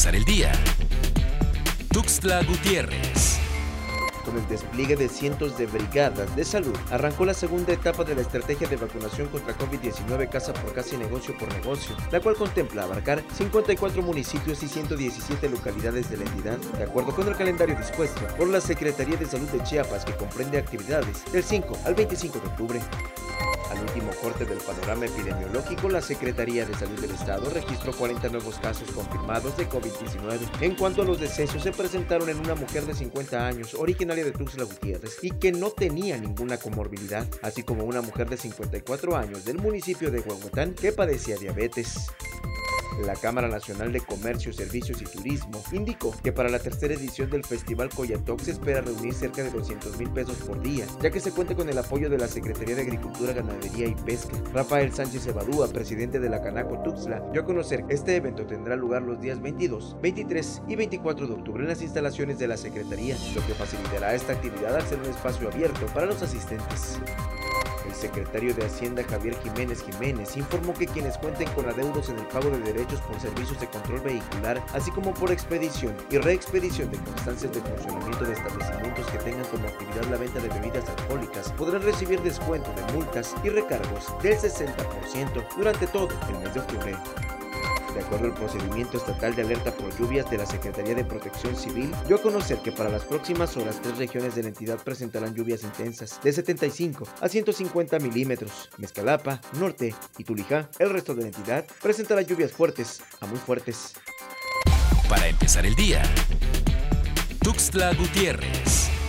empezar el día. Tuxtla Gutiérrez. Con el despliegue de cientos de brigadas de salud, arrancó la segunda etapa de la estrategia de vacunación contra COVID-19 casa por casa y negocio por negocio, la cual contempla abarcar 54 municipios y 117 localidades de la entidad, de acuerdo con el calendario dispuesto por la Secretaría de Salud de Chiapas, que comprende actividades del 5 al 25 de octubre. Al último corte del panorama epidemiológico, la Secretaría de Salud del Estado registró 40 nuevos casos confirmados de COVID-19. En cuanto a los decesos, se presentaron en una mujer de 50 años, originaria de Tuxtla Gutiérrez, y que no tenía ninguna comorbilidad, así como una mujer de 54 años del municipio de Huehuetán que padecía diabetes. La Cámara Nacional de Comercio, Servicios y Turismo indicó que para la tercera edición del Festival Coyatoc se espera reunir cerca de 200 mil pesos por día, ya que se cuenta con el apoyo de la Secretaría de Agricultura, Ganadería y Pesca. Rafael Sánchez Evadúa, presidente de la Canaco Tuxtla, dio a conocer que este evento tendrá lugar los días 22, 23 y 24 de octubre en las instalaciones de la Secretaría, lo que facilitará esta actividad al ser un espacio abierto para los asistentes. El secretario de Hacienda Javier Jiménez Jiménez informó que quienes cuenten con adeudos en el pago de derechos por servicios de control vehicular, así como por expedición y reexpedición de constancias de funcionamiento de establecimientos que tengan como actividad la venta de bebidas alcohólicas, podrán recibir descuento de multas y recargos del 60% durante todo el mes de octubre. De acuerdo al procedimiento estatal de alerta por lluvias de la Secretaría de Protección Civil, dio a conocer que para las próximas horas tres regiones de la entidad presentarán lluvias intensas de 75 a 150 milímetros. Mezcalapa, Norte y Tulijá. El resto de la entidad presentará lluvias fuertes a muy fuertes. Para empezar el día. Tuxtla Gutiérrez.